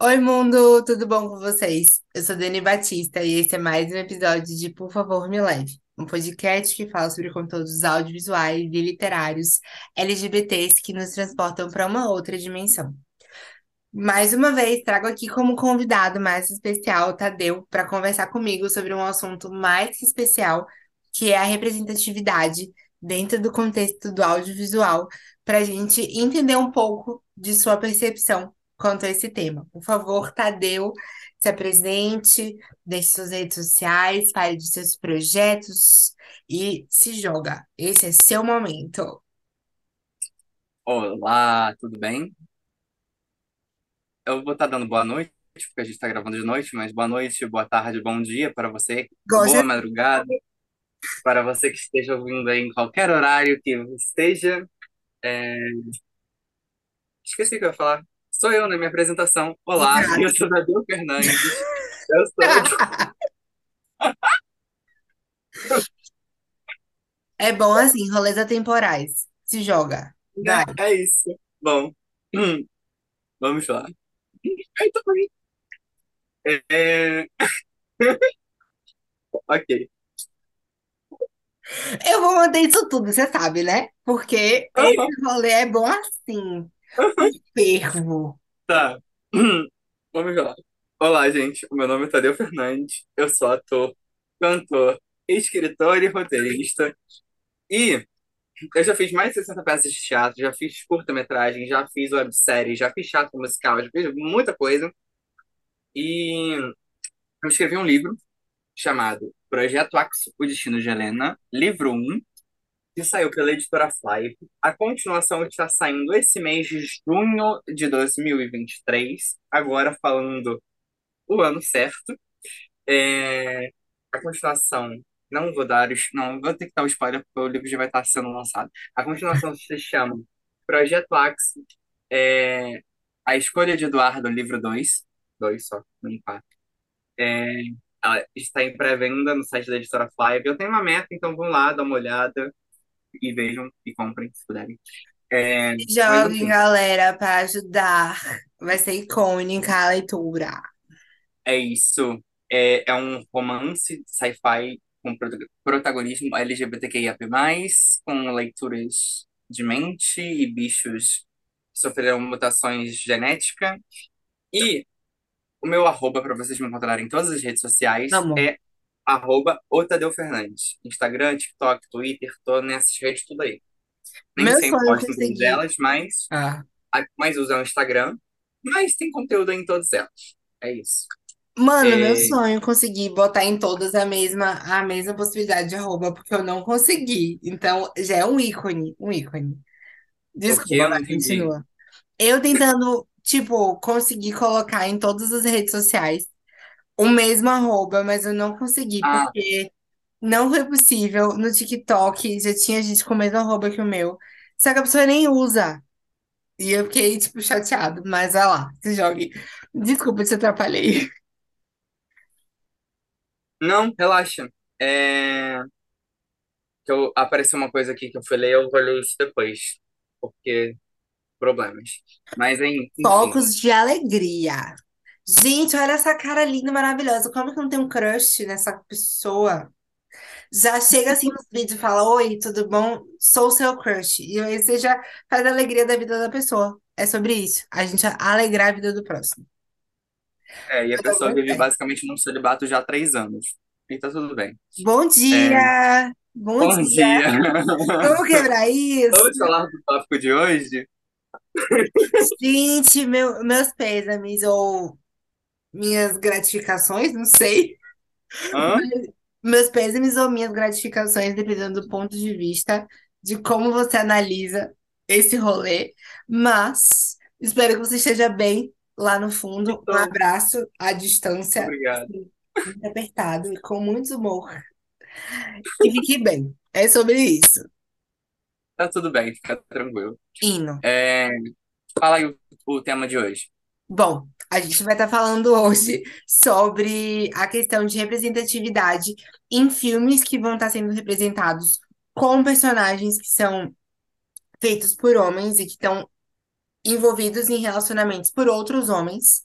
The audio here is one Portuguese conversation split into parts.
Oi, mundo, tudo bom com vocês? Eu sou Dani Batista e esse é mais um episódio de Por Favor Me Leve, um podcast que fala sobre conteúdos audiovisuais e literários LGBTs que nos transportam para uma outra dimensão. Mais uma vez, trago aqui como convidado mais especial o Tadeu para conversar comigo sobre um assunto mais especial, que é a representatividade dentro do contexto do audiovisual, para a gente entender um pouco de sua percepção quanto a esse tema. Por favor, Tadeu, se apresente, deixe suas redes sociais, fale de seus projetos e se joga. Esse é seu momento. Olá, tudo bem? Eu vou estar dando boa noite, porque a gente está gravando de noite, mas boa noite, boa tarde, bom dia para você, boa Gosta? madrugada, para você que esteja ouvindo aí em qualquer horário que esteja. É, Esqueci o que eu ia falar. Sou eu na minha apresentação. Olá, eu sou Tadeu Fernandes. Eu sou. É bom assim, rolês atemporais. Se joga. Vai. Né? É isso. Bom, hum, vamos lá. Ai, tô bem. É... Ok. Eu vou manter isso tudo, você sabe, né? Porque Aham, esse rolê é bom assim. Fervo. Tá. Vamos lá. Olá, gente. O meu nome é Tadeu Fernandes. Eu sou ator, cantor, escritor e roteirista. E eu já fiz mais de 60 peças de teatro, já fiz curta-metragem, já fiz websérie, já fiz teatro musical, já fiz muita coisa. E eu escrevi um livro chamado Projeto Axo, O Destino de Helena, livro um que saiu pela editora Flive. A continuação está saindo esse mês de junho de 2023, agora falando o ano certo. É, a continuação, não vou dar, os- não vou ter que dar o spoiler porque o livro já vai estar sendo lançado. A continuação se chama Projeto Axo, é, A Escolha de Eduardo, livro 2, dois só, não empate. É, ela está em pré-venda no site da editora Flive. Eu tenho uma meta, então vão lá, dá uma olhada e vejam e comprem se puderem. É, joguem, enfim, galera, para ajudar. Vai ser icônica a leitura. é isso. É, é um romance sci-fi com prota- protagonismo LGBTQIA+, com leituras de mente e bichos sofreram mutações genéticas. E o meu arroba para vocês me encontrarem em todas as redes sociais Amor. é arroba o Tadeu Fernandes. Instagram, TikTok, Twitter, tô nessas redes tudo aí. Nem Meu sempre posto em todas elas, mas Ah. a mais uso é o Instagram. Mas tem conteúdo em todas elas. É isso. Mano, meu É, sonho é conseguir botar em todas a mesma, a mesma possibilidade de arroba, porque eu não consegui. Então, já é um ícone, um ícone. Desculpa, eu continua. Eu tentando, tipo, conseguir colocar em todas as redes sociais o mesmo arroba, mas eu não consegui, Ah, porque não foi possível. No TikTok já tinha gente com o mesmo arroba que o meu. Só que a pessoa nem usa. E eu fiquei, tipo, chateado. Mas vai lá, se jogue. Desculpa, te atrapalhei. não, relaxa. É, que eu, apareceu uma coisa aqui que eu falei, eu vou ler isso depois. Porque problemas. Mas, en- enfim. Focos de alegria. Gente, olha essa cara linda, maravilhosa. Como que não tem um crush nessa pessoa? Já chega assim nos vídeos e fala: Oi, tudo bom? Sou seu crush. E aí você já faz a alegria da vida da pessoa. É sobre isso. A gente alegrar a vida do próximo. É, e a Eu pessoa vive basicamente num celibato já há três anos. E tá tudo bem. Bom É, dia! Bom bom dia! dia! Vamos quebrar isso? Vamos falar do tópico de hoje? Gente, meu, meus pêsames ou minhas gratificações, não sei. Hã? Meus pêsames ou minhas gratificações, dependendo do ponto de vista de como você analisa esse rolê. Mas espero que você esteja bem lá no fundo. Um Então, abraço à distância, obrigado. assim, muito apertado e com muito humor. E fique bem. É sobre isso. Tá tudo bem, fica tranquilo. Hino. É, fala aí o, o tema de hoje. Bom, a gente vai estar falando hoje sobre a questão de representatividade em filmes que vão estar sendo representados com personagens que são feitos por homens e que estão envolvidos em relacionamentos por outros homens.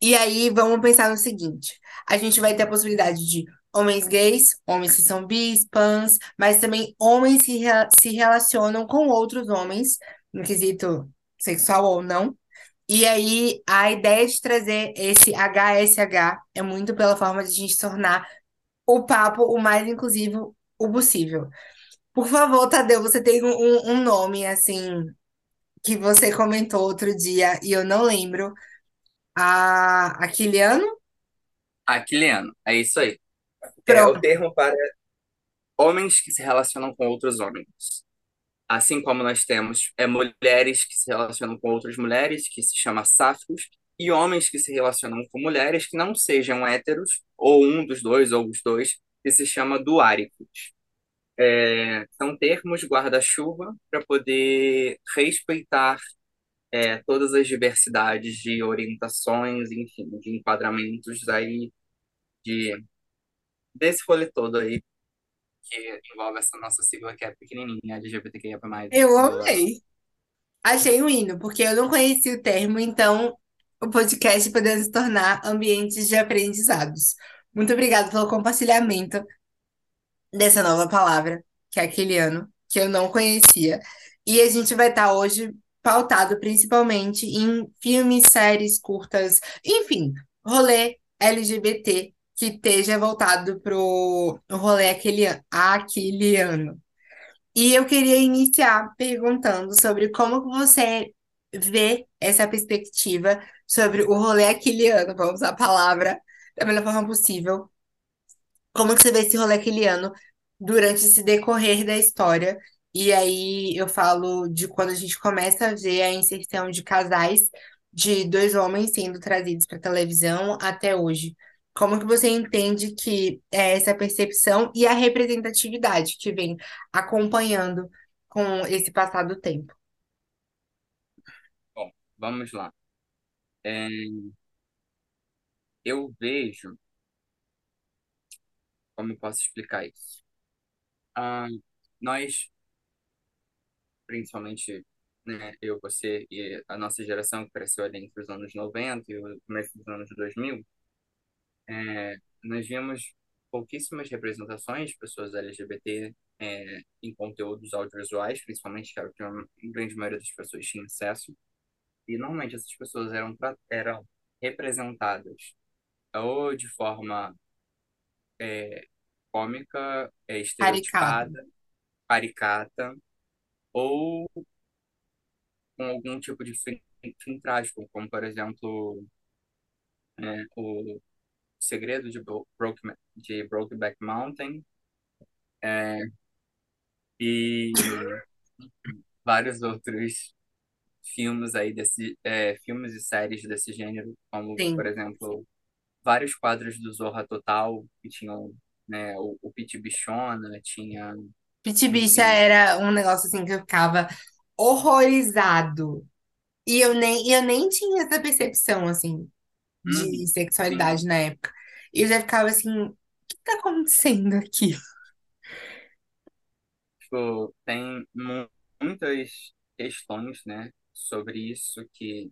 E aí vamos pensar no seguinte: a gente vai ter a possibilidade de homens gays, homens que são bis, pans, mas também homens que se relacionam com outros homens, no quesito sexual ou não. E aí a ideia de trazer esse HSH é muito pela forma de a gente tornar o papo o mais inclusivo o possível. Por favor, Tadeu, você tem um, um um nome assim que você comentou outro dia e eu não lembro. A Aquiliano? Aquiliano, é isso aí. É o termo para homens que se relacionam com outros homens. Assim como nós temos é, mulheres que se relacionam com outras mulheres, que se chama sáficos, e homens que se relacionam com mulheres que não sejam héteros, ou um dos dois, ou os dois, que se chama duáricos. É, são termos guarda-chuva para poder respeitar é, todas as diversidades de orientações, enfim, de enquadramentos aí, de, desse rolê todo aí, que envolve essa nossa sigla que é pequenininha, LGBTQIA+, Eu amei. Achei um hino, porque eu não conhecia o termo, então o podcast poderia se tornar ambientes de aprendizados. Muito obrigada pelo compartilhamento dessa nova palavra, que é aquiliano, que eu não conhecia. E a gente vai estar hoje pautado principalmente em filmes, séries, curtas, enfim, rolê LGBT que esteja voltado pro rolê aquele, aquiliano. E eu queria iniciar perguntando sobre como você vê essa perspectiva sobre o rolê aquiliano, vamos usar a palavra da melhor forma possível. Como que você vê esse rolê aquiliano durante esse decorrer da história? E aí eu falo de quando a gente começa a ver a inserção de casais de dois homens sendo trazidos para televisão até hoje. Como que você entende que é essa percepção e a representatividade que vem acompanhando com esse passar do tempo? Bom, vamos lá. É, eu vejo, como eu posso explicar isso? Ah, nós, principalmente, né, eu, você e a nossa geração que cresceu ali entre os anos 90 e o começo dos anos 2000, é, nós vimos pouquíssimas representações de pessoas LGBT é, em conteúdos audiovisuais, principalmente, que a grande maioria das pessoas tinha acesso. E normalmente essas pessoas eram, eram representadas ou de forma é, cômica, é, estereotipada, caricata, ou com algum tipo de fim, fim trágico, como por exemplo é, o Segredo de, Bro Broke, de Brokeback Mountain é, e vários outros filmes aí desse é, filmes e séries desse gênero, como por Sim. exemplo vários quadros do Zorra Total que tinham né, o, o Pit Bichona, tinha, Pit Bicha era um negócio assim que eu ficava horrorizado. E eu nem, eu nem tinha essa percepção, assim, de sim, sexualidade na época. E já ficava assim, o que tá acontecendo aqui? tipo, tem mu- muitas questões, né, sobre isso que,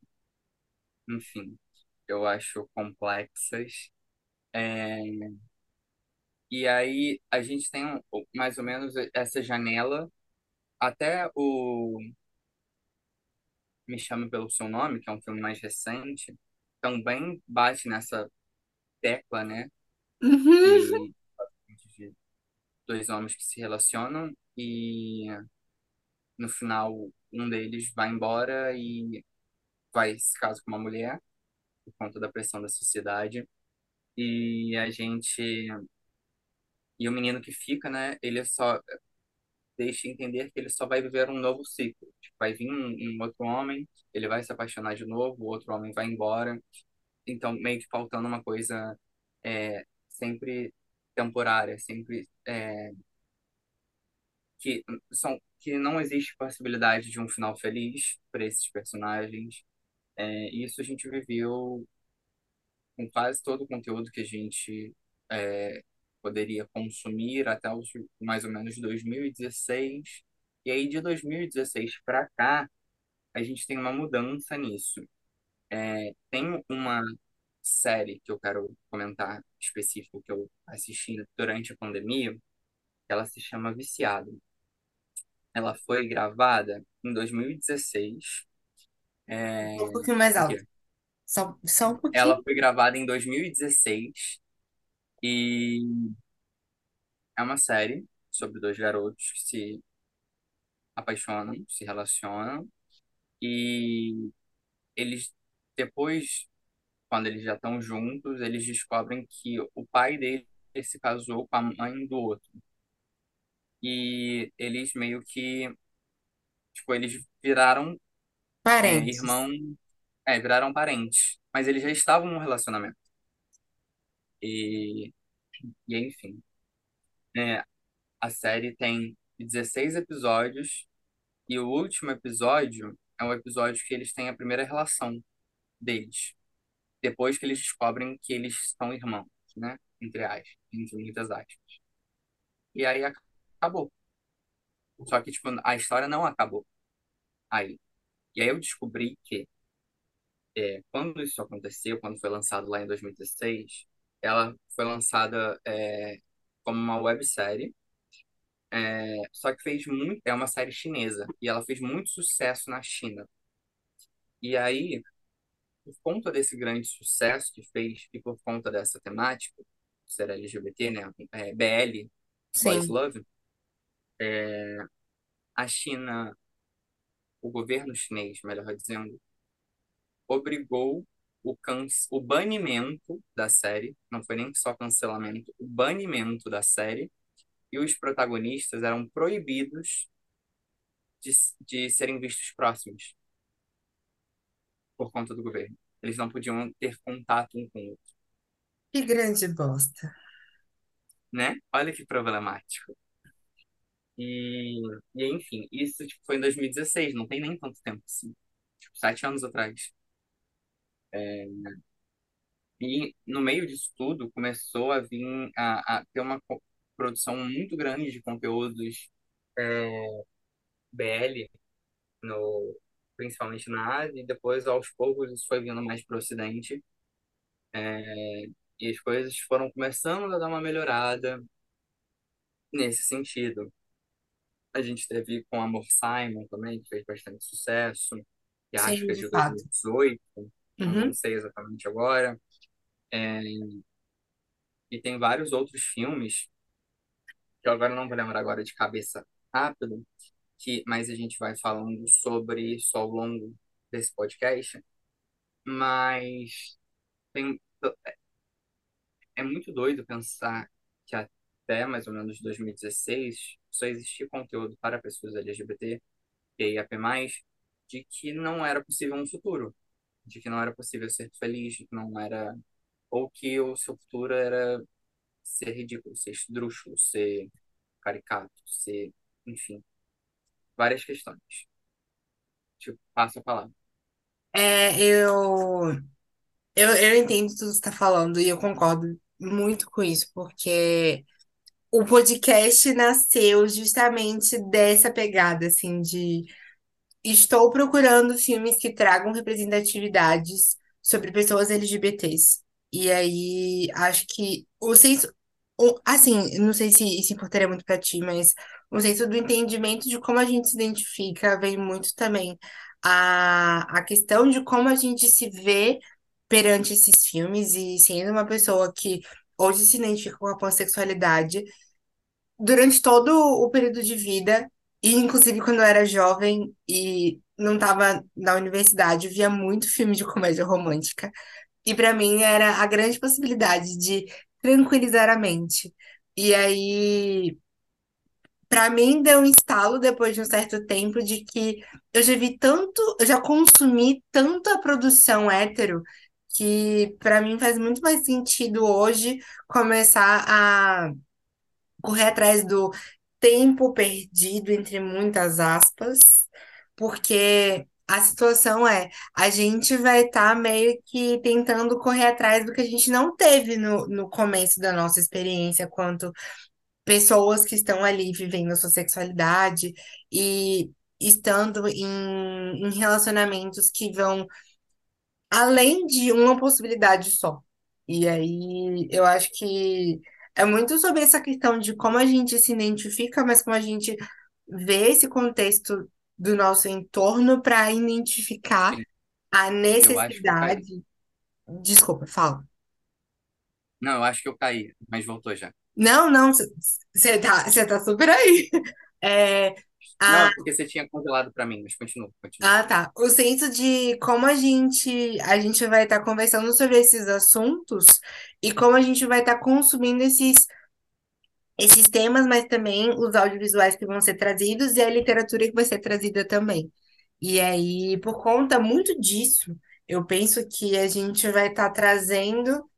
enfim, eu acho complexas. É, e aí a gente tem mais ou menos essa janela até o Me Chame Pelo Seu Nome, que é um filme mais recente, também bate nessa tecla, né, Uhum. dois homens que se relacionam e no final um deles vai embora e vai se casar com uma mulher por conta da pressão da sociedade e a gente e o menino que fica, né, ele só deixa entender que ele só vai viver um novo ciclo. Tipo, vai vir um, um outro homem, ele vai se apaixonar de novo, o outro homem vai embora. Então, meio que faltando uma coisa é, sempre temporária, sempre é, que são que não existe possibilidade de um final feliz para esses personagens. É, isso a gente viveu com quase todo o conteúdo que a gente é, poderia consumir até os mais ou menos 2016. E aí, de 2016 para cá, a gente tem uma mudança nisso. É, tem uma série que eu quero comentar específico que eu assisti durante a pandemia, ela se chama Viciado. Ela foi gravada em 2016. É... Um pouquinho mais alto. Só, só um pouquinho. Ela foi gravada em 2016 e é uma série sobre dois garotos que se apaixonam, se relacionam e eles depois, quando eles já estão juntos, eles descobrem que o pai dele se casou com a mãe do outro. E eles meio que, tipo, eles viraram é, Parentes. irmão, é, viraram parentes, mas eles já estavam num relacionamento. E, e enfim, né, a série tem 16 episódios e o último episódio é o episódio que eles têm a primeira relação deles, depois que eles descobrem que eles são irmãos, né? Entre aspas, entre muitas aspas. E aí acabou. Só que, tipo, a história não acabou aí. E aí eu descobri que é, quando isso aconteceu, quando foi lançado lá em 2016, ela foi lançada é, como uma websérie, é, só que fez muito, é uma série chinesa, e ela fez muito sucesso na China. E aí, por conta desse grande sucesso que fez, e por conta dessa temática, ser LGBT, né, é, BL, Boys Sim. Love, é, a China, o governo chinês, melhor dizendo, obrigou o, can o banimento da série, não foi nem só cancelamento, o banimento da série, e os protagonistas eram proibidos de, de serem vistos próximos por conta do governo. Eles não podiam ter contato um com o outro, Que grande bosta. né? Olha que problemático. E, e enfim, isso tipo, foi em 2016, não tem nem tanto tempo assim. Tipo, sete anos atrás. É, e no meio disso tudo, começou a vir a, a ter uma produção muito grande de conteúdos é, BL, no, principalmente na Ásia, e depois, aos poucos, isso foi vindo mais para o Ocidente. É, e as coisas foram começando a dar uma melhorada nesse sentido. A gente teve com Amor Simon também, que fez bastante sucesso, que acho que é de de fato. 2018, eu não Uhum. sei exatamente agora. É, e tem vários outros filmes, que eu agora não vou lembrar agora de cabeça rápido, que, mas a gente vai falando sobre isso ao longo desse podcast. Mas tem, é muito doido pensar que até mais ou menos 2016 só existia conteúdo para pessoas LGBT e IAP+, de que não era possível um futuro, de que não era possível ser feliz, de que não era ou que o seu futuro era ser ridículo, ser esdrúxulo, ser caricato, ser, enfim, várias questões. Tipo, passo a palavra. É, eu, eu, eu entendo tudo que você está falando e eu concordo muito com isso, porque o podcast nasceu justamente dessa pegada, assim, de estou procurando filmes que tragam representatividades sobre pessoas LGBTs. E aí, acho que o senso, assim, não sei se isso importaria muito pra ti, mas o senso do entendimento de como a gente se identifica vem muito também a, a questão de como a gente se vê perante esses filmes e sendo uma pessoa que hoje se identifica com a pansexualidade durante todo o período de vida, e inclusive quando eu era jovem e não estava na universidade, eu via muito filme de comédia romântica. E para mim era a grande possibilidade de tranquilizar a mente. E aí, para mim, deu um estalo depois de um certo tempo de que eu já vi tanto, eu já consumi tanta produção hétero que para mim faz muito mais sentido hoje começar a correr atrás do tempo perdido, entre muitas aspas, porque a situação é, a gente vai estar meio que tentando correr atrás do que a gente não teve no, no começo da nossa experiência, quanto pessoas que estão ali vivendo a sua sexualidade. E estando em, em relacionamentos que vão além de uma possibilidade só. E aí eu acho que é muito sobre essa questão de como a gente se identifica, mas como a gente vê esse contexto do nosso entorno para identificar Sim, a caí. necessidade. Desculpa, fala. Não, eu acho que eu caí, mas voltou já. Não, não, você tá, você tá super aí. É, Não, porque você tinha congelado pra mim, mas continua, continua. Ah, tá. O senso de como a gente a gente vai estar conversando sobre esses assuntos e como a gente vai estar consumindo esses esses temas, mas também os audiovisuais que vão ser trazidos e a literatura que vai ser trazida também. E aí, por conta muito disso, eu penso que a gente vai estar trazendo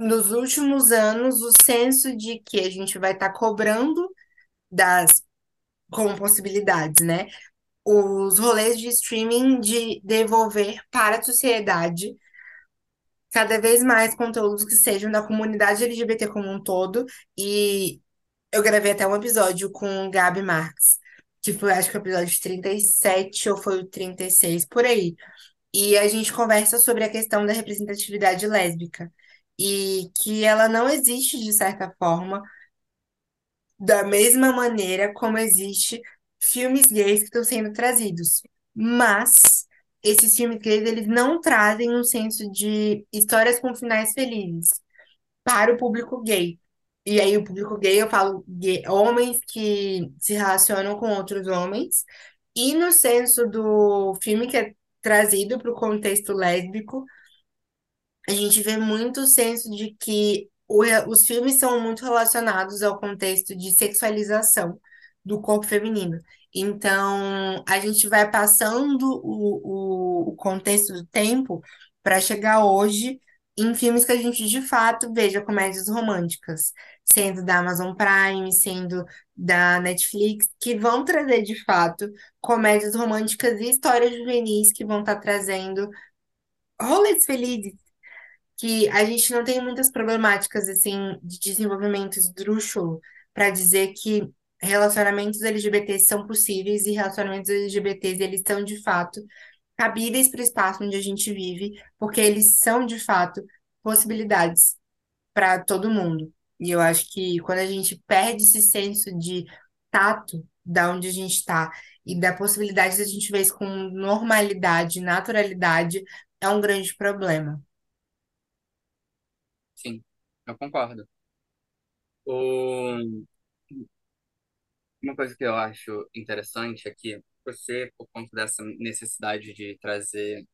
nos últimos anos o senso de que a gente vai estar cobrando das como possibilidades, né? os rolês de streaming de devolver para a sociedade cada vez mais conteúdos que sejam da comunidade LGBT como um todo. E eu gravei até um episódio com o Gabi Marques, que foi, acho que o episódio 37 ou foi o 36, por aí. E a gente conversa sobre a questão da representatividade lésbica. E que ela não existe, de certa forma, da mesma maneira como existe filmes gays que estão sendo trazidos. Mas esses filmes gays, eles não trazem um senso de histórias com finais felizes para o público gay. E aí, o público gay, eu falo gay, homens que se relacionam com outros homens. E no senso do filme que é trazido para o contexto lésbico, a gente vê muito o senso de que o os filmes são muito relacionados ao contexto de sexualização do corpo feminino. Então, a gente vai passando o, o, o contexto do tempo para chegar hoje em filmes que a gente de fato veja comédias românticas, sendo da Amazon Prime, sendo da Netflix, que vão trazer de fato comédias românticas e histórias juvenis que vão estar trazendo rolês felizes que a gente não tem muitas problemáticas assim de desenvolvimento esdrúxulo para dizer que relacionamentos LGBTs são possíveis e relacionamentos LGBTs eles são de fato cabíveis para o espaço onde a gente vive, porque eles são de fato possibilidades para todo mundo. E eu acho que quando a gente perde esse senso de tato da onde a gente está e da possibilidade de a gente ver isso com normalidade, naturalidade, é um grande problema. Sim, eu concordo. Uma coisa que eu acho interessante é você, por conta dessa necessidade de trazer,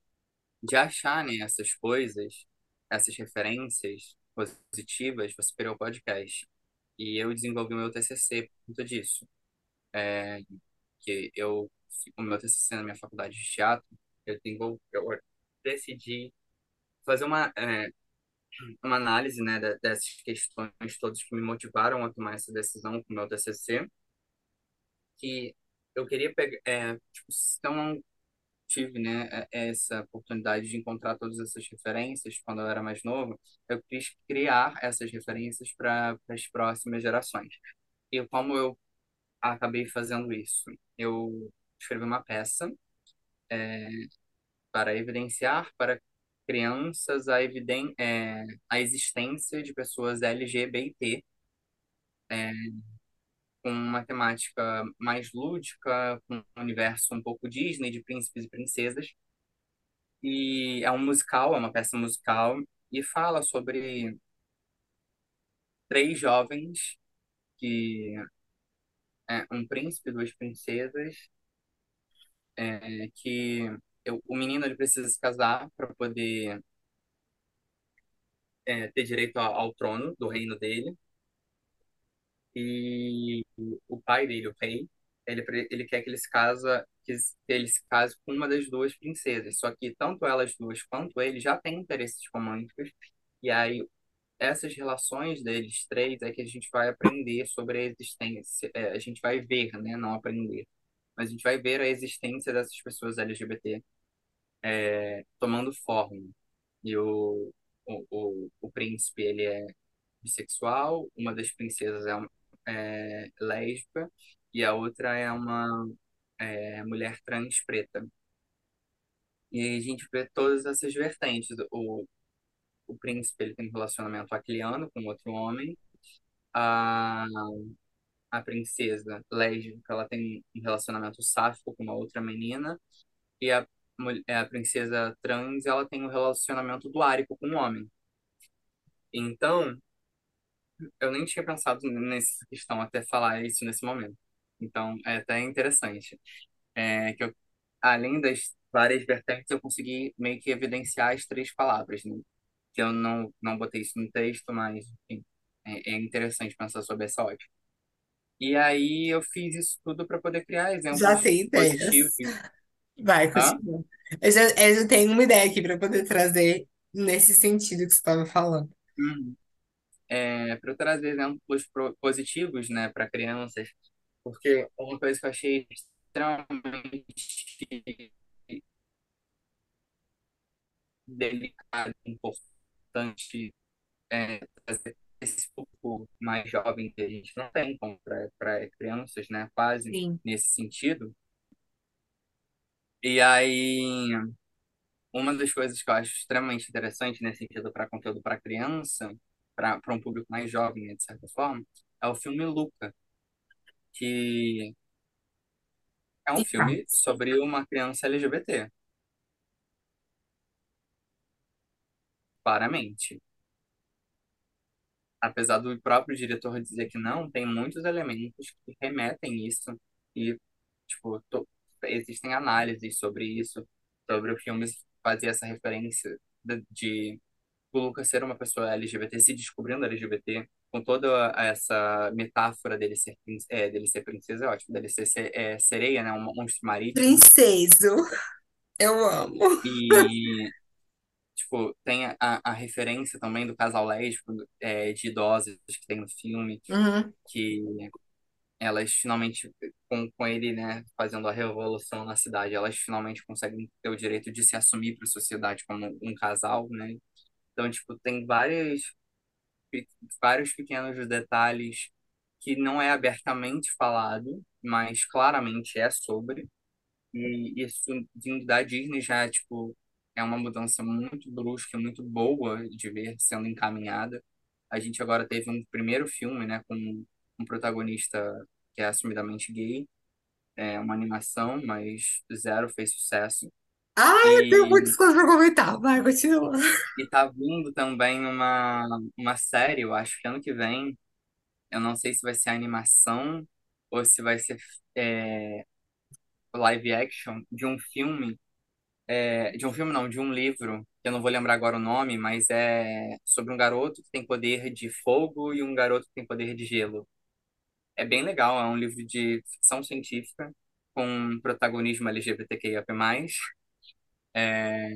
de achar, né, essas coisas, essas referências positivas, você criou o podcast. E eu desenvolvi o meu TCC por conta disso. É, que eu, o meu TCC na minha faculdade de teatro, eu, eu decidi fazer uma, é, uma análise, né, de- dessas questões todas que me motivaram a tomar essa decisão com o meu TCC, que eu queria pegar, é, tipo, eu tive, né, é- essa oportunidade de encontrar todas essas referências quando eu era mais novo, eu quis criar essas referências para as próximas gerações. E como eu acabei fazendo isso? Eu escrevi uma peça para evidenciar para crianças a, eviden é, a existência de pessoas LGBT com uma temática mais lúdica, com um universo um pouco Disney, de príncipes e princesas. E é um musical, é uma peça musical, e fala sobre três jovens que é um príncipe duas princesas, é, que o menino ele precisa se casar para poder é, ter direito ao, ao trono do reino dele. E o pai dele, o rei, ele, ele quer que ele se casa, que ele se case com uma das duas princesas. Só que tanto elas duas quanto ele já têm interesses românticos. E aí essas relações deles três é que a gente vai aprender sobre a existência, é, a gente vai ver, né, não aprender, mas a gente vai ver a existência dessas pessoas LGBT é, tomando forma. E o, o, o, o príncipe, ele é bissexual, uma das princesas é, é lésbica e a outra é uma é, mulher trans preta. E aí a gente vê todas essas vertentes. O, o príncipe ele tem um relacionamento aquiliano com outro homem. A, a princesa lésbica ela tem um relacionamento sáfico com uma outra menina. E a, a princesa trans ela tem um relacionamento duárico com um homem. Então, eu nem tinha pensado nessa questão até falar isso nesse momento. Então, é até interessante. É, que eu, além das várias vertentes, eu consegui meio que evidenciar as três palavras, né? Que eu não, não botei isso no texto, mas enfim, é, é interessante pensar sobre essa ótica. E aí eu fiz isso tudo para poder criar Já exemplos tem positivos. ideias. Vai, Hã? continua. Eu já, eu já tenho uma ideia aqui para poder trazer nesse sentido que você estava falando. Hum. É, para eu trazer exemplos pro- positivos, né, para crianças, porque uma coisa que eu achei extremamente delicado, importante, é, trazer esse público mais jovem que a gente não tem para crianças, né, quase Sim. nesse sentido. E aí, uma das coisas que eu acho extremamente interessante nesse sentido para conteúdo para criança, para um público mais jovem, né, de certa forma, é o filme Luca, que é um filme sobre uma criança LGBT, claramente. apesar do próprio diretor dizer que não, tem muitos elementos que remetem isso e, tipo, to- existem análises sobre isso, sobre o filme fazer essa referência de, de o Lucas ser uma pessoa LGBT, se descobrindo LGBT, com toda essa metáfora dele ser, é, dele ser princesa, é ótimo, dele ser, se- é, sereia, né, um monstro marítimo, Princeso, eu amo. e Tipo, tem a, a referência também do casal lésbico é, de idosas que tem no filme, Uhum. que elas finalmente, com, com ele, né, fazendo a revolução na cidade, elas finalmente conseguem ter o direito de se assumir para a sociedade como um casal, né? Então, tipo, tem várias, vários pequenos detalhes que não é abertamente falado, mas claramente é sobre. E isso vindo da Disney já, tipo, é uma mudança muito brusca, muito boa de ver sendo encaminhada. A gente agora teve um primeiro filme, né, com um protagonista que é assumidamente gay, é uma animação, mas zero fez sucesso. Ai, eu tenho muitas coisas para comentar. Vai, continua. e tá vindo também uma, uma série, eu acho que ano que vem, eu não sei se vai ser animação ou se vai ser é, live action de um filme É, de um filme, não, de um livro, que eu não vou lembrar agora o nome, mas é sobre um garoto que tem poder de fogo e um garoto que tem poder de gelo. É bem legal, é um livro de ficção científica com protagonismo LGBTQIA+, é,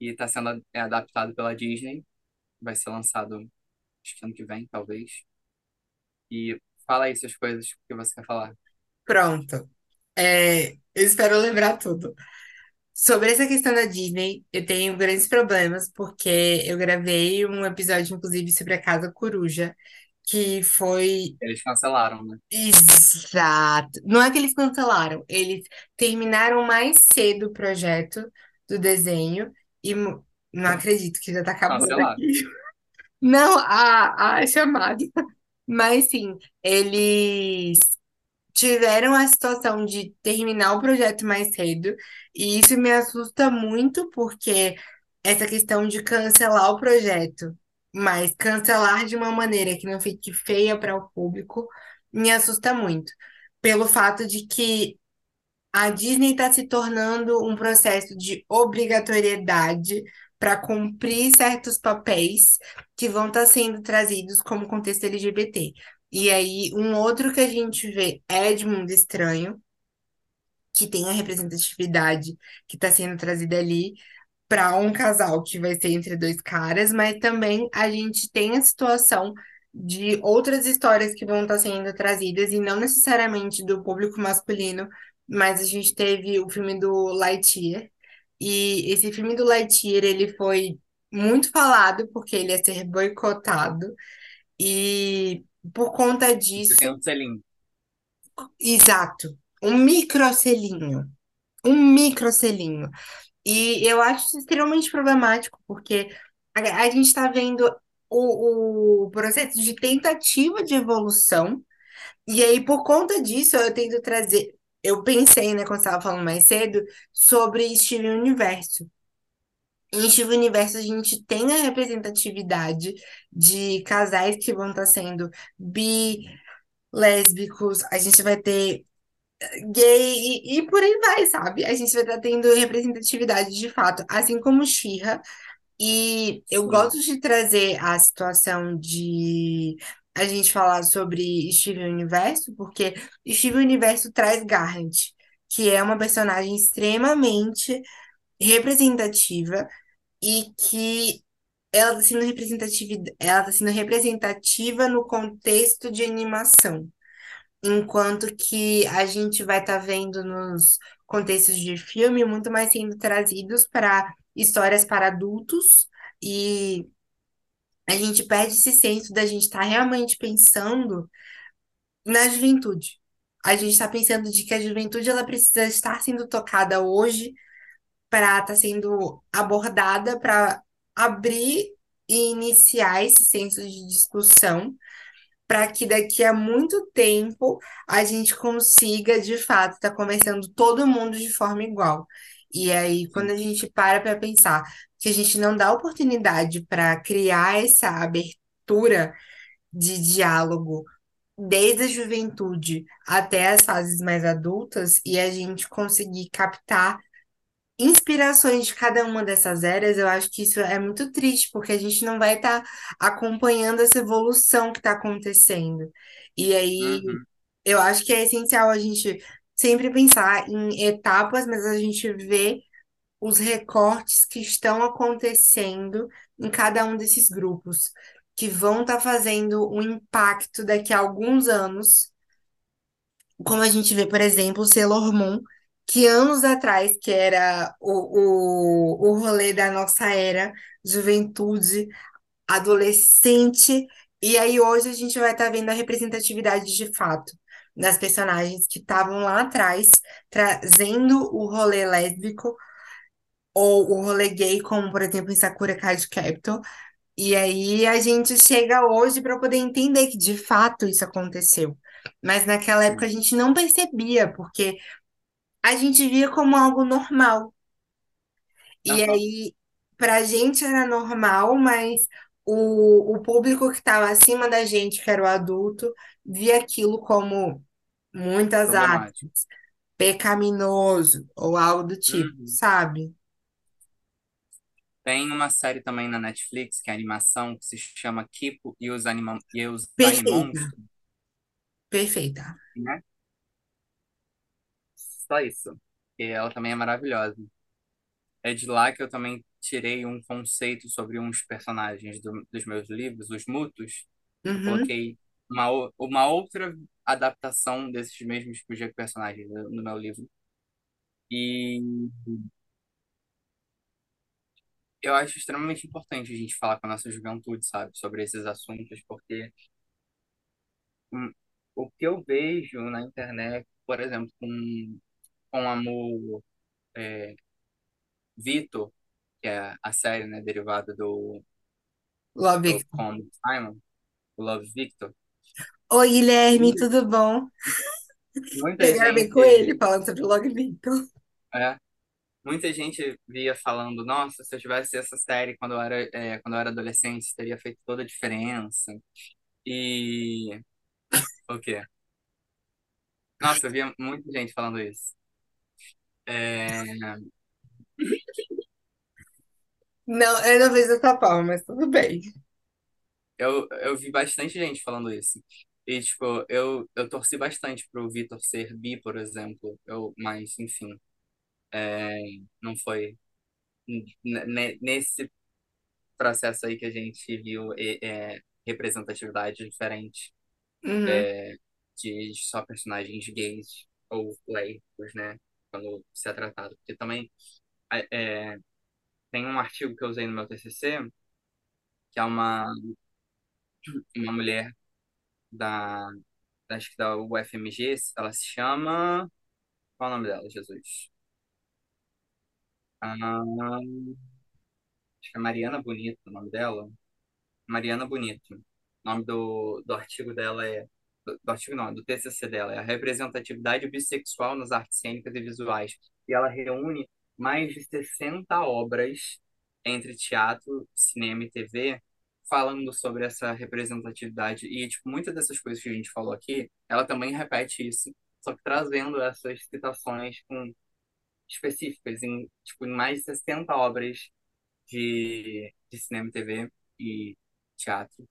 e está sendo é, adaptado pela Disney, vai ser lançado acho que ano que vem, talvez. E fala aí essas coisas que você quer falar. Pronto. É, eu espero lembrar tudo. Sobre essa questão da Disney, eu tenho grandes problemas, porque eu gravei um episódio, inclusive, sobre a Casa Coruja, que foi Eles cancelaram, né? exato. Não é que eles cancelaram, eles terminaram mais cedo o projeto do desenho e não acredito que já tá acabando Cancelaram. aqui. Não, a, a chamada. Mas sim, eles tiveram a situação de terminar o projeto mais cedo, e isso me assusta muito, porque essa questão de cancelar o projeto, mas cancelar de uma maneira que não fique feia para o público, me assusta muito. Pelo fato de que a Disney está se tornando um processo de obrigatoriedade para cumprir certos papéis que vão estar sendo trazidos como contexto LGBT. E aí, um outro que a gente vê é Edmundo Estranho, que tem a representatividade que está sendo trazida ali para um casal que vai ser entre dois caras, mas também a gente tem a situação de outras histórias que vão estar sendo trazidas, e não necessariamente do público masculino, mas a gente teve o filme do Lightyear, e esse filme do Lightyear, ele foi muito falado porque ele ia ser boicotado, e por conta Você tem disso, um selinho. exato. um microselinho, um microselinho. E eu acho extremamente problemático, porque a, a gente está vendo o, o processo de tentativa de evolução, e aí, por conta disso, eu tento trazer. Eu pensei, né, quando estava falando mais cedo, sobre Steven Universo. Em Steven Universo, a gente tem a representatividade de casais que vão estar sendo bi, lésbicos, a gente vai ter gay e, e por aí vai, sabe? A gente vai estar tendo representatividade de fato, assim como She-Ra. E eu Sim. gosto de trazer a situação de a gente falar sobre Steven Universo, porque Steven Universo traz Garnet, que é uma personagem extremamente representativa e que ela está sendo representativa, ela tá sendo representativa no contexto de animação. Enquanto que a gente vai estar vendo nos contextos de filme muito mais sendo trazidos para histórias para adultos e a gente perde esse senso da gente estar realmente pensando na juventude. A gente está pensando de que a juventude ela precisa estar sendo tocada hoje para estar sendo abordada para abrir e iniciar esse senso de discussão para que daqui a muito tempo a gente consiga, de fato, estar conversando todo mundo de forma igual. E aí, quando a gente para para pensar que a gente não dá oportunidade para criar essa abertura de diálogo desde a juventude até as fases mais adultas e a gente conseguir captar inspirações de cada uma dessas eras, eu acho que isso é muito triste, porque a gente não vai estar acompanhando essa evolução que está acontecendo. E aí, Uhum. eu acho que é essencial a gente sempre pensar em etapas, mas a gente vê os recortes que estão acontecendo em cada um desses grupos, que vão estar fazendo um impacto daqui a alguns anos como a gente vê, por exemplo, o Sailor Moon, que anos atrás, que era o, o, o rolê da nossa era, juventude, adolescente, e aí hoje a gente vai estar vendo a representatividade de fato das personagens que estavam lá atrás, trazendo o rolê lésbico ou o rolê gay, como por exemplo em Sakura Card Captor. E aí a gente chega hoje para poder entender que de fato isso aconteceu. Mas naquela época a gente não percebia, porque a gente via como algo normal. E Aham. aí, pra gente era normal, mas o, o público que estava acima da gente, que era o adulto, via aquilo como muitas aspas, pecaminoso ou algo do tipo, Uhum. sabe? Tem uma série também na Netflix, que é animação, que se chama Kipo e os, anima e os Perfeita, Animonstros, perfeita. né? Só isso. E ela também é maravilhosa. É de lá que eu também tirei um conceito sobre uns personagens do- dos meus livros, os Mutos. Eu Uhum. coloquei uma, uma outra adaptação desses mesmos tipos de personagens no meu livro. E eu acho extremamente importante a gente falar com a nossa juventude, sabe, sobre esses assuntos, porque o que eu vejo na internet, por exemplo, com, com Amor é, Vitor, que é a série, né, derivada do, Love do Victor. Simon, o Love Victor, Oi, Guilherme, tudo bom? muita Eu gravei com ele falando sobre o Love Victor. é, muita gente via falando, nossa, se eu tivesse essa série quando eu era, é, quando eu era adolescente, teria feito toda a diferença. E o quê? Nossa, eu via muita gente falando isso. É, Não, eu não vejo dessa forma, mas tudo bem. eu, eu vi bastante gente falando isso. E, tipo, eu, eu torci bastante pro Vitor ser bi, por exemplo. Eu, mas, enfim, é, não foi n- nesse processo aí que a gente viu é, representatividade diferente Uhum, é, de só personagens gays ou lésbicos, né? Quando se é tratado. Porque também é, é, tem um artigo que eu usei no meu TCC, que é uma, uma mulher da, acho que da UFMG, ela se chama. Qual é o nome dela, Jesus? Ah, acho que é Mariana Bonito o nome dela. Mariana Bonito. O nome do, do artigo dela é. Do, artigo não, do TCC dela é a representatividade bissexual nas artes cênicas e visuais. E ela reúne mais de 60 obras entre teatro, cinema e TV, falando sobre essa representatividade. E, tipo, muitas dessas coisas que a gente falou aqui, ela também repete isso, só que trazendo essas citações com, específicas em, tipo, em mais de 60 obras de, de cinema TV e teatro.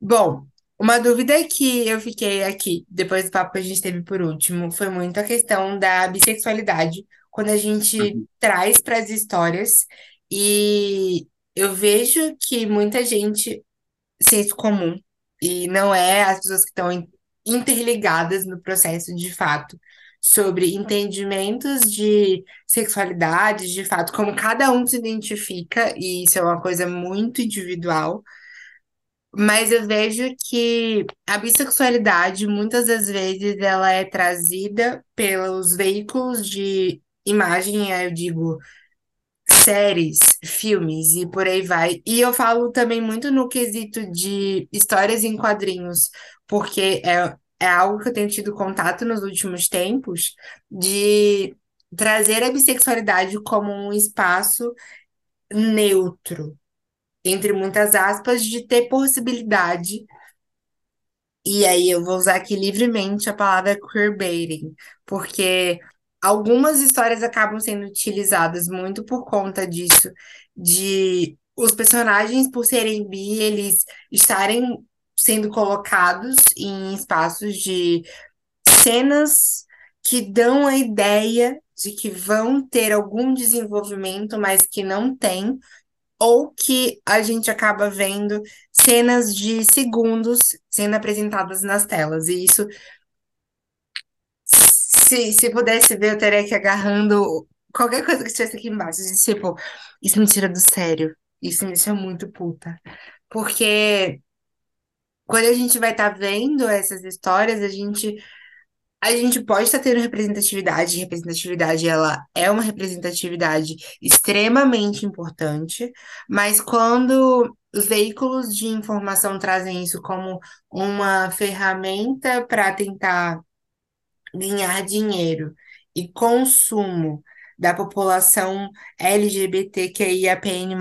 Bom, uma dúvida que eu fiquei aqui, depois do papo que a gente teve por último, foi muito a questão da bissexualidade, quando a gente Uhum, traz para as histórias, e eu vejo que muita gente, senso comum, e não é as pessoas que estão in- interligadas no processo de fato, sobre entendimentos de sexualidade, de fato, como cada um se identifica, e isso é uma coisa muito individual. Mas eu vejo que a bissexualidade, muitas das vezes, ela é trazida pelos veículos de imagem, eu digo séries, filmes e por aí vai. E eu falo também muito no quesito de histórias em quadrinhos, porque é, é algo que eu tenho tido contato nos últimos tempos, de trazer a bissexualidade como um espaço neutro, entre muitas aspas, de ter possibilidade. E aí eu vou usar aqui livremente a palavra queerbaiting, porque algumas histórias acabam sendo utilizadas muito por conta disso, de os personagens, por serem bi, eles estarem sendo colocados em espaços de cenas que dão a ideia de que vão ter algum desenvolvimento, mas que não tem ou que a gente acaba vendo cenas de segundos sendo apresentadas nas telas. E isso, se, se pudesse ver, eu teria que agarrando qualquer coisa que estivesse aqui embaixo. De, tipo, isso me tira do sério. Isso me deixa muito puta. Porque quando a gente vai estar vendo essas histórias, a gente A gente pode estar tendo representatividade, representatividade ela é uma representatividade extremamente importante, mas quando os veículos de informação trazem isso como uma ferramenta para tentar ganhar dinheiro e consumo da população LGBTQIAPN+,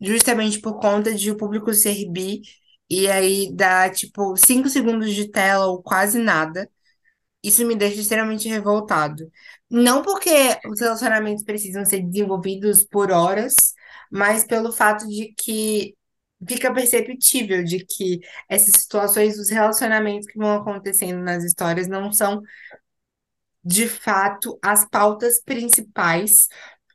justamente por conta de o público ser bi, e aí dá tipo cinco segundos de tela ou quase nada. Isso me deixa extremamente revoltado. Não porque os relacionamentos precisam ser desenvolvidos por horas, mas pelo fato de que fica perceptível de que essas situações, os relacionamentos que vão acontecendo nas histórias não são, de fato, as pautas principais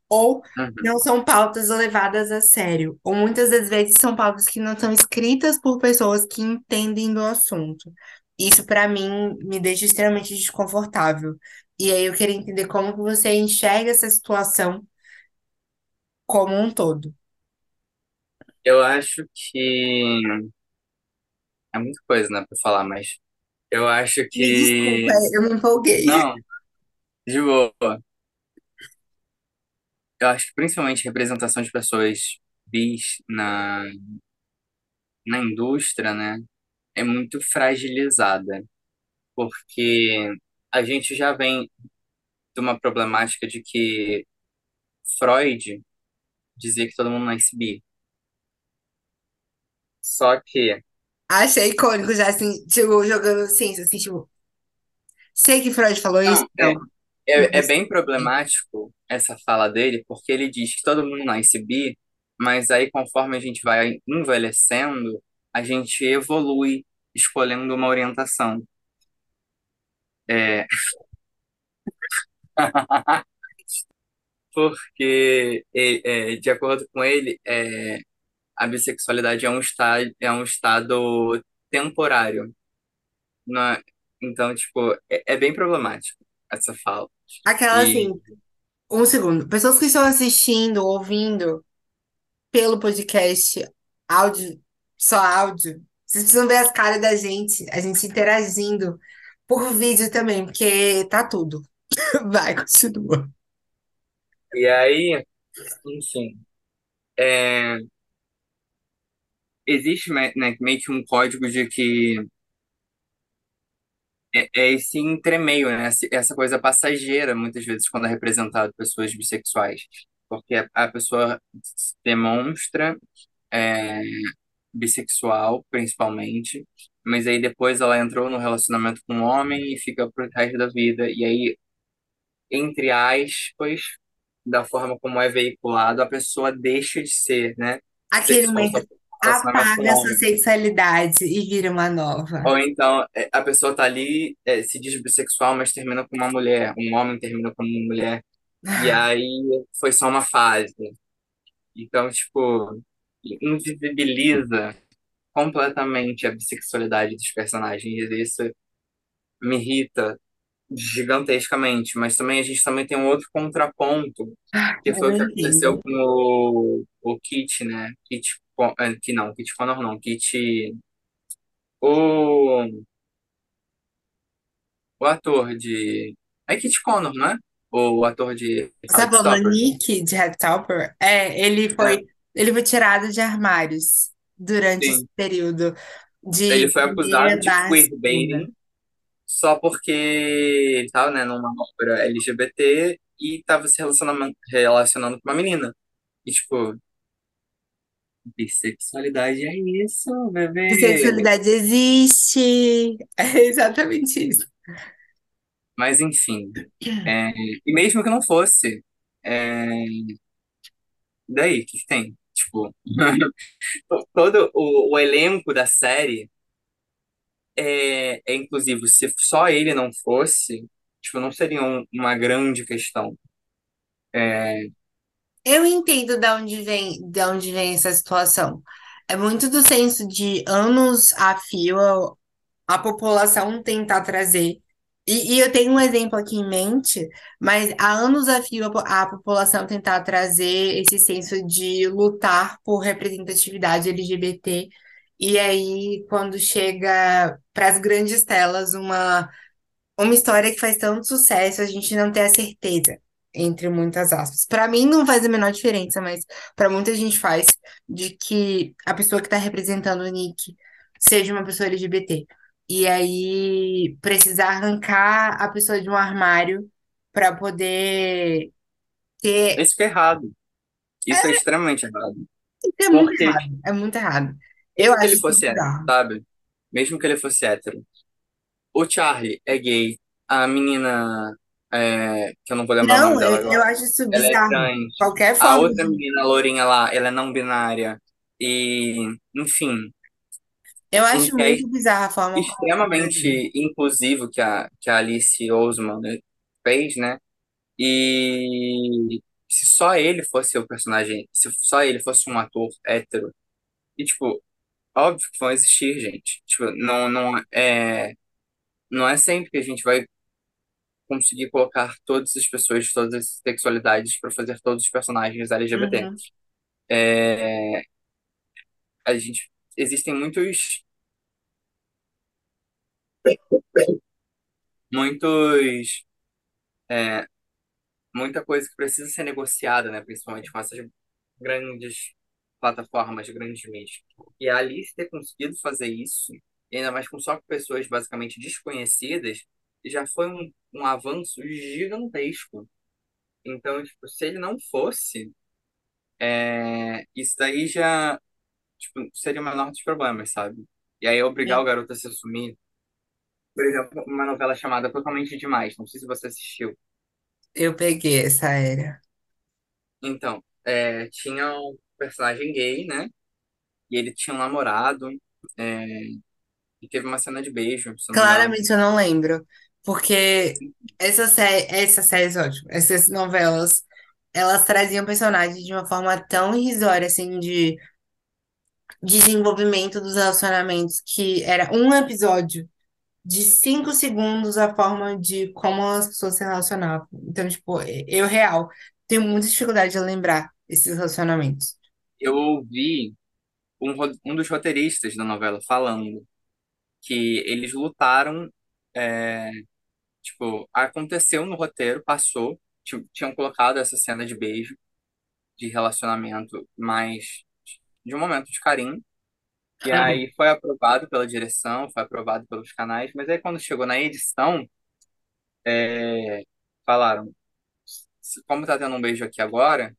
ou uhum. não são pautas levadas a sério, ou muitas das vezes são pautas que não são escritas por pessoas que entendem do assunto. Isso, para mim, me deixa extremamente desconfortável. E aí eu queria entender como que você enxerga essa situação como um todo. Eu acho que é muita coisa, né, pra falar, mas eu acho Me desculpa, que. eu me empolguei. Não, de boa. Eu acho que principalmente representação de pessoas bis na, na indústria, né, é muito fragilizada, porque a gente já vem de uma problemática de que Freud dizia que todo mundo nasce bi. Só que, Achei icônico já, assim, tipo, jogando ciência, assim, tipo, sei que Freud falou isso, não, é, então, é, é mas bem problemático essa fala dele, porque ele diz que todo mundo nasce bi, mas aí conforme a gente vai envelhecendo, a gente evolui escolhendo uma orientação. É, porque, é, de acordo com ele, é, a bissexualidade é um estado, é um estado temporário. Não é- então, tipo, é, é bem problemático essa fala. aquela E, assim, um segundo, pessoas que estão assistindo, ouvindo, pelo podcast áudio, só áudio. Vocês precisam ver as caras da gente, a gente interagindo por vídeo também, porque tá tudo. Vai, continua. E aí, enfim, é, existe né, meio que um código de que é, é esse entremeio, né? Essa coisa passageira, muitas vezes, quando é representado pessoas bissexuais. Porque a, a pessoa demonstra é, bissexual, principalmente, mas aí depois ela entrou no relacionamento com um homem e fica pro resto da vida. E aí, entre aspas, da forma como é veiculado, a pessoa deixa de ser, né, Aquele momento apaga homem. sexualidade e vira uma nova. Ou então, é, a pessoa tá ali, é, se diz bissexual, mas termina com uma mulher. Um homem termina com uma mulher. E aí foi só uma fase. Então, tipo, invisibiliza completamente a bissexualidade dos personagens. E isso me irrita gigantescamente. Mas também a gente também tem um outro contraponto, que foi o que aconteceu com o, o Kit, né? Kit, eh, que não, Kit Connor não, Kit... O, o ator de... É Kit Connor, não é? O ator de do Heartstopper. Nick de Heartstopper? É, ele É, foi, ele foi tirado de armários durante esse sim. período de Ele foi acusado de queerbaiting só porque ele tava, né, numa obra LGBT e tava se relacionando, relacionando com uma menina. E, tipo, bissexualidade é isso, bebê. Bissexualidade existe. É exatamente isso. Mas, enfim. é, e mesmo que não fosse, é, daí, o que que tem? Tipo, todo o, o elenco da série é, é inclusivo. Se só ele não fosse, tipo, não seria um- uma grande questão. É, Eu entendo de onde vem, de onde vem essa situação. É muito do senso de anos a fio a população tentar trazer. E, e eu tenho um exemplo aqui em mente, mas há anos a fio a, po- a população tentar trazer esse senso de lutar por representatividade LGBT. E aí, quando chega para as grandes telas, uma uma história que faz tanto sucesso, a gente não tem a certeza, entre muitas aspas. Pra mim não faz a menor diferença, mas pra muita gente faz, de que a pessoa que tá representando o Nick seja uma pessoa LGBT. E aí precisar arrancar a pessoa de um armário pra poder ter. isso é errado. Isso é extremamente errado. Isso é muito Porque, errado, é muito errado. Eu mesmo que ele fosse hétero, sabe? Mesmo que ele fosse hétero. O Charlie é gay. A menina, é, que eu não vou lembrar o nome Não, dela eu, eu agora, acho isso ela é bizarro. trans. Qualquer A forma outra de. menina, a lourinha lá, ela é não binária. E, enfim, Eu acho cast muito bizarra a forma como extremamente inclusivo que a, que a Alice Oseman né, fez, né? E se só ele fosse o personagem, se só ele fosse um ator hétero, e tipo, óbvio que vão existir, gente. Tipo, não, não é, não é sempre que a gente vai conseguir colocar todas as pessoas de todas as sexualidades para fazer todos os personagens LGBT. Uhum. É, a gente existem muitos muitos é, muita coisa que precisa ser negociada, né? Principalmente com essas grandes plataformas, grandes mídias. E a Alice ter conseguido fazer isso, e ainda mais com só pessoas basicamente desconhecidas, já foi um, um avanço gigantesco. Então, tipo, se ele não fosse, é, isso daí já tipo, seria o menor dos problemas, sabe? E aí obrigar o garoto a se assumir, por exemplo, uma novela chamada Totalmente Demais, não sei se você assistiu. Eu peguei essa era. Então, é, tinha um personagem gay, né? E ele tinha um namorado, é, e teve uma cena de beijo, se eu não me engano. Claramente eu não lembro, porque essa série, essas séries, ótimo, essas novelas, elas traziam personagens de uma forma tão irrisória, assim, de desenvolvimento dos relacionamentos, que era um episódio de cinco segundos a forma de como as pessoas se relacionavam. Então, tipo, eu real tenho muita dificuldade de lembrar esses relacionamentos. Eu ouvi um, um dos roteiristas da novela falando que eles lutaram, é, tipo, aconteceu no roteiro, passou, ti- tinham colocado essa cena de beijo, de relacionamento, mais de um momento de carinho. E aí foi aprovado pela direção, foi aprovado pelos canais, mas aí quando chegou na edição, é, falaram, "Se- como tá tendo um beijo aqui agora,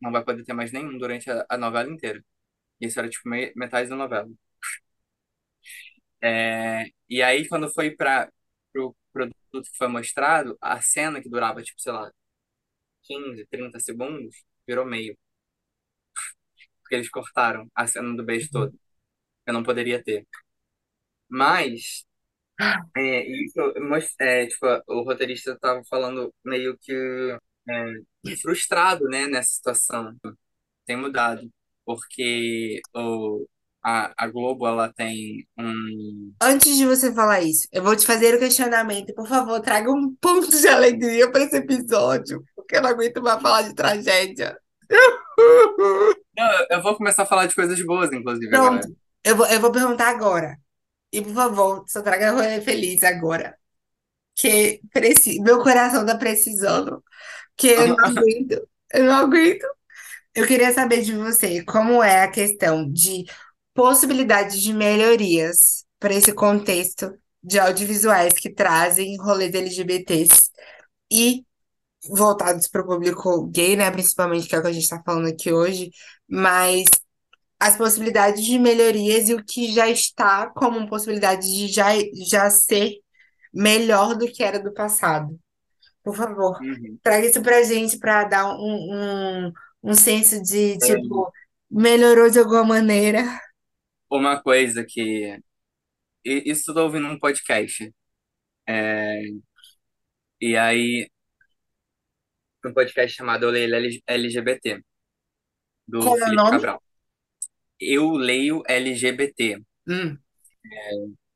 não vai poder ter mais nenhum durante a, a novela inteira. Isso era tipo me- metade da novela. É, e aí quando foi para o produto que foi mostrado, a cena que durava tipo, sei lá, 15, 30 segundos, virou meio. Porque eles cortaram a cena do beijo todo. Eu não poderia ter. Mas É, isso, é, tipo, o roteirista estava falando meio que é, frustrado, né, nessa situação. Tem mudado, porque o, a, a Globo, ela tem um... Antes de você falar isso, eu vou te fazer o questionamento. Por favor, traga um ponto de alegria para esse episódio, porque eu não aguento mais falar de tragédia. Não, eu vou começar a falar de coisas boas, inclusive, agora. Pronto, eu vou, eu vou perguntar agora. E por favor, só traga rolê feliz agora. Que preci... meu coração tá precisando. Que eu não aguento. Eu não aguento. Eu queria saber de você como é a questão de possibilidade de melhorias para esse contexto de audiovisuais que trazem rolês LGBTs e voltados para o público gay, né? Principalmente, que é o que a gente está falando aqui hoje, mas as possibilidades de melhorias e o que já está como possibilidade de já, já ser melhor do que era do passado. Por favor, Uhum. traga isso pra gente para dar um, um, um senso de, É, tipo, melhorou de alguma maneira. Uma coisa que... Isso eu ouvi num podcast. É, e aí, um podcast chamado Eu Leio LGBT, do Como é o Felipe nome? Cabral. Eu leio LGBT. Hum,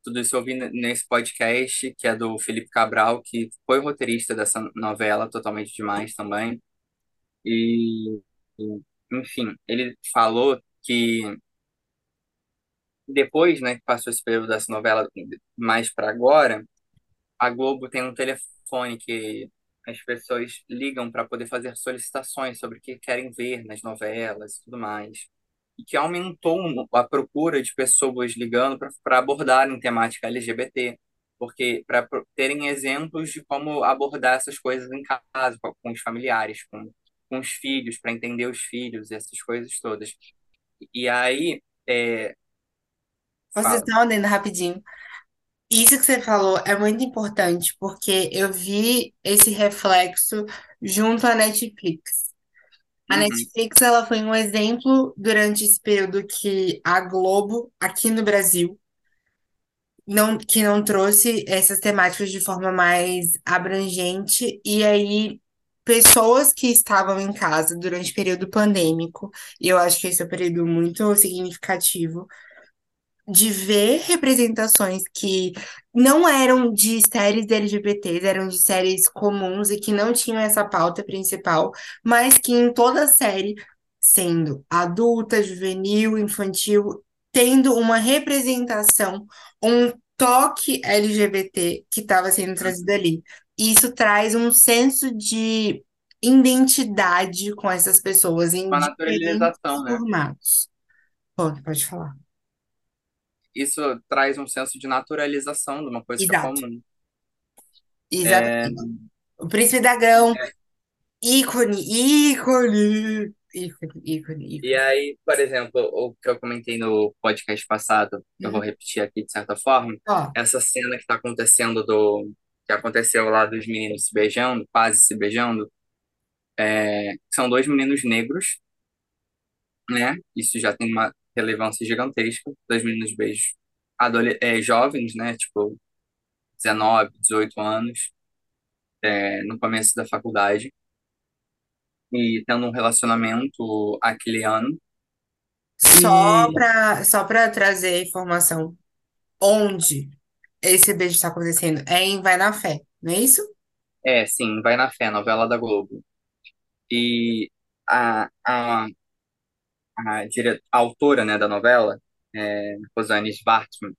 Tudo isso eu n- nesse podcast, que é do Felipe Cabral, que foi roteirista dessa novela, totalmente demais também. E, enfim, ele falou que depois, né, que passou esse período dessa novela mais para agora, a Globo tem um telefone que as pessoas ligam para poder fazer solicitações sobre o que querem ver nas novelas e tudo mais. E que aumentou um- a procura de pessoas ligando para abordarem temática LGBT, porque para terem exemplos de como abordar essas coisas em casa, com, os familiares, com, com os filhos, para entender os filhos, essas coisas todas. E aí, é, vocês fala. estão andando rapidinho. Isso que você falou é muito importante, porque eu vi esse reflexo junto à Netflix. A Uhum, Netflix, ela foi um exemplo durante esse período que a Globo, aqui no Brasil, não, que não trouxe essas temáticas de forma mais abrangente, e aí pessoas que estavam em casa durante o período pandêmico, e eu acho que esse é um período muito significativo, de ver representações que não eram de séries LGBTs, eram de séries comuns e que não tinham essa pauta principal, mas que em toda a série, sendo adulta, juvenil, infantil, tendo uma representação, um toque LGBT que estava sendo trazido ali. Isso traz um senso de identidade com essas pessoas em Uma diferentes naturalização, né? formatos. Pô, pode falar. Isso traz um senso de naturalização de uma coisa que é Exato. comum. É, Exatamente. O Príncipe Dragão, ícone, ícone, ícone, ícone, E aí, por exemplo, o que eu comentei no podcast passado, eu vou Uhum. repetir aqui de certa forma, Ó, essa cena que está acontecendo do que aconteceu lá dos meninos se beijando, quase se beijando, é, são dois meninos negros, né? Isso já tem uma relevância gigantesca, dois meninos beijos, é, jovens, né? Tipo 19, 18 anos, é, no começo da faculdade e tendo um relacionamento aquele ano. só E para só para trazer informação, onde esse beijo está acontecendo? É em Vai na Fé, não é isso? é, sim, vai na fé, novela da Globo. E a, a, a, dire... a autora, né, da novela, é, Rosane Schwartzman,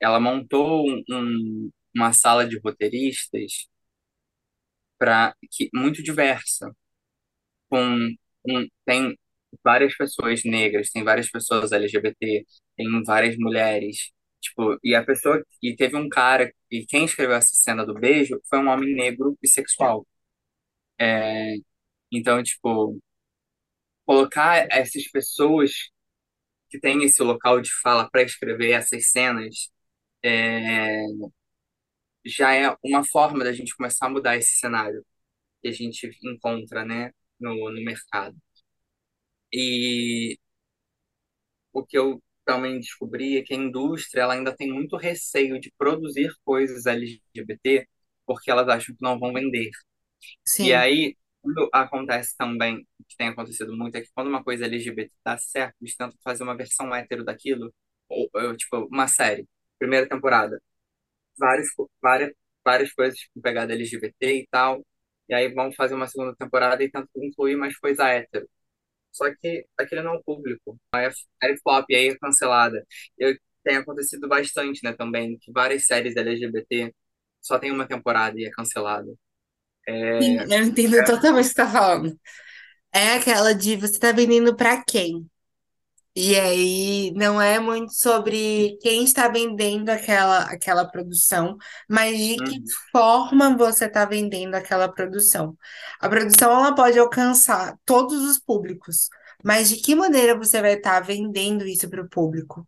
ela montou um, um, uma sala de roteiristas para que muito diversa, com um, tem várias pessoas negras, tem várias pessoas LGBT, tem várias mulheres, tipo, e a pessoa e teve um cara e quem escreveu essa cena do beijo foi um homem negro bissexual. É, então, tipo, colocar essas pessoas que têm esse local de fala para escrever essas cenas é, já é uma forma da gente começar a mudar esse cenário que a gente encontra, né, no, no mercado. E o que eu também descobri é que a indústria ela ainda tem muito receio de produzir coisas LGBT porque elas acham que não vão vender. E Sim, aí, quando acontece também, que tem acontecido muito, é que quando uma coisa LGBT dá certo, eles tentam fazer uma versão hétero daquilo, ou, ou, tipo, uma série, primeira temporada, várias, várias, várias coisas com pegada LGBT e tal, e aí vão fazer uma segunda temporada e tentam incluir mais coisa hétero. Só que aquele não é o público. Aí é flop, aí é cancelada. Tem acontecido bastante, né, também, que várias séries LGBT só tem uma temporada e é cancelada. Sim, É, eu entendo totalmente o que você tá falando. É aquela de você tá vendendo pra quem? E aí não é muito sobre quem está vendendo aquela, aquela produção, mas de que uhum, forma você está vendendo aquela produção. A produção ela pode alcançar todos os públicos, mas de que maneira você vai estar vendendo isso para o público?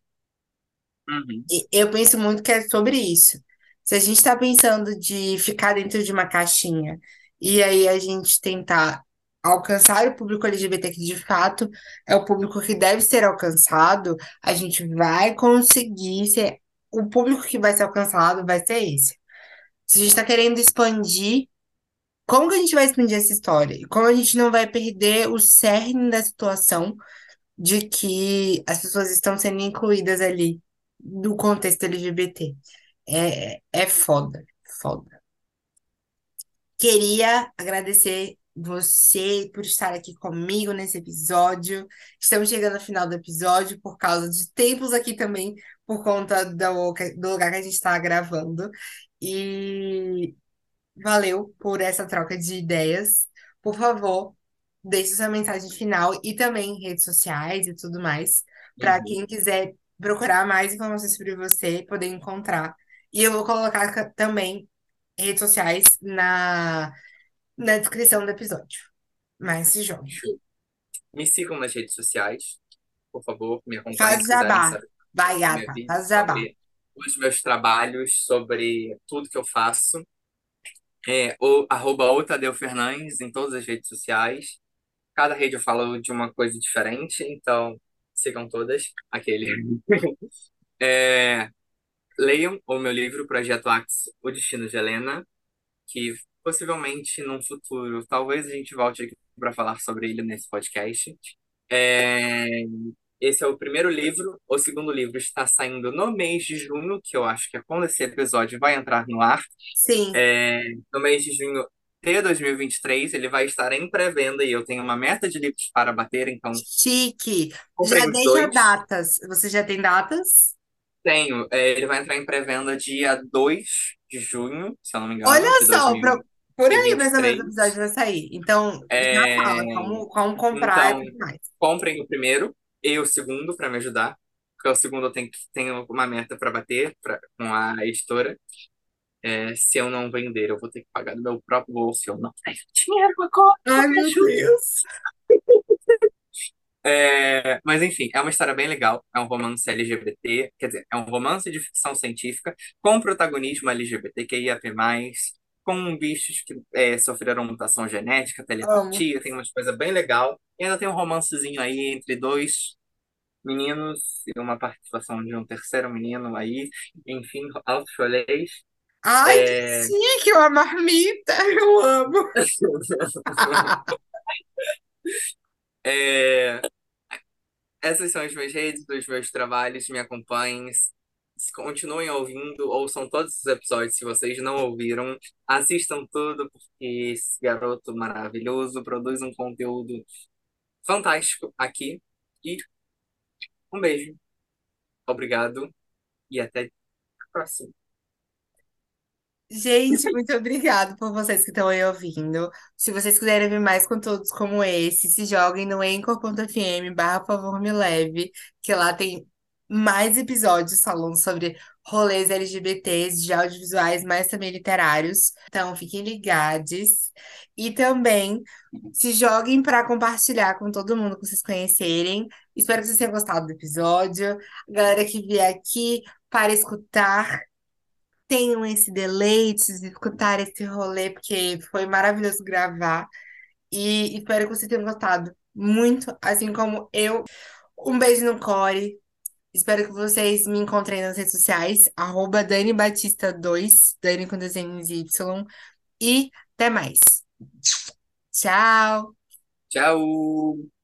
uhum, Eu penso muito que é sobre isso. Se a gente está pensando de ficar dentro de uma caixinha e aí a gente tentar alcançar o público LGBT que de fato é o público que deve ser alcançado, a gente vai conseguir ser. O público que vai ser alcançado vai ser esse. Se a gente está querendo expandir, como que a gente vai expandir essa história? E como a gente não vai perder o cerne da situação de que as pessoas estão sendo incluídas ali do contexto LGBT. É, é foda, foda. Queria agradecer você por estar aqui comigo nesse episódio. Estamos chegando ao final do episódio por causa de tempos aqui também, por conta do, do lugar que a gente está gravando. E valeu por essa troca de ideias. Por favor, deixe sua mensagem final e também redes sociais e tudo mais, para uhum. quem quiser procurar mais informações sobre você, poder encontrar. E eu vou colocar ca- também redes sociais na, na descrição do episódio. Mas se jogue. Me sigam nas redes sociais, por favor, me acompanhem Faz jabá. Vai, Faz jabá. os meus trabalhos, sobre tudo que eu faço. É, o arroba o Tadeu Fernandes em todas as redes sociais. Cada rede eu falo de uma coisa diferente, então sigam todas. Aquele. É, leiam o meu livro, Projeto Axe, O Destino de Helena, que possivelmente num futuro, talvez a gente volte aqui para falar sobre ele nesse podcast. É, esse é o primeiro livro. O segundo livro está saindo no mês de junho, que eu acho que é quando esse episódio vai entrar no ar. Sim. É, no mês de junho de 2023, ele vai estar em pré-venda e eu tenho uma meta de livros para bater, então Chique. Já deixa dois. datas. Você já tem datas? Tenho, é, ele vai entrar em pré-venda dia 2 de junho, se eu não me engano, Olha só, pro- por aí mais ou menos o 2023. episódio vai sair. Então, já É, fala como, como comprar e então, tudo mais. comprem o primeiro e o segundo para me ajudar, porque o segundo eu tenho, que- tenho uma meta para bater pra, com a editora. É, se eu não vender, eu vou ter que pagar do meu próprio bolso. Eu não tenho dinheiro agora, Ai, me meu. Deus. É, mas enfim, é uma história bem legal. É um romance LGBT, quer dizer, é um romance de ficção científica com protagonismo LGBTQIAP+, com bichos que é, sofreram mutação genética, Amo. telepatia, tem umas coisas bem legal. E ainda tem um romancezinho aí entre dois meninos e uma participação de um terceiro menino aí. Enfim, altos rolês. Ai, que É... chique, uma marmita. Eu amo. é, Essas são as minhas redes, os meus trabalhos, me acompanhem, continuem ouvindo, ouçam todos os episódios se vocês não ouviram, assistam tudo, porque esse garoto maravilhoso produz um conteúdo fantástico aqui. E um beijo, obrigado e até a próxima. Gente, muito obrigado por vocês que estão aí ouvindo. Se vocês quiserem ver mais conteúdos como esse, se joguem no anchor.fm barra favor me leve, que lá tem mais episódios falando sobre rolês LGBTs de audiovisuais, mas também literários. Então, fiquem ligados. E também se joguem para compartilhar com todo mundo que vocês conhecerem. Espero que vocês tenham gostado do episódio. Galera que vier aqui para escutar tenham esse deleite de escutar esse rolê, porque foi maravilhoso gravar. E espero que vocês tenham gostado muito, assim como eu. Um beijo no core. Espero que vocês me encontrem nas redes sociais, arroba Dani Batista 2, Dani com desenhos Y. E até mais. Tchau! Tchau!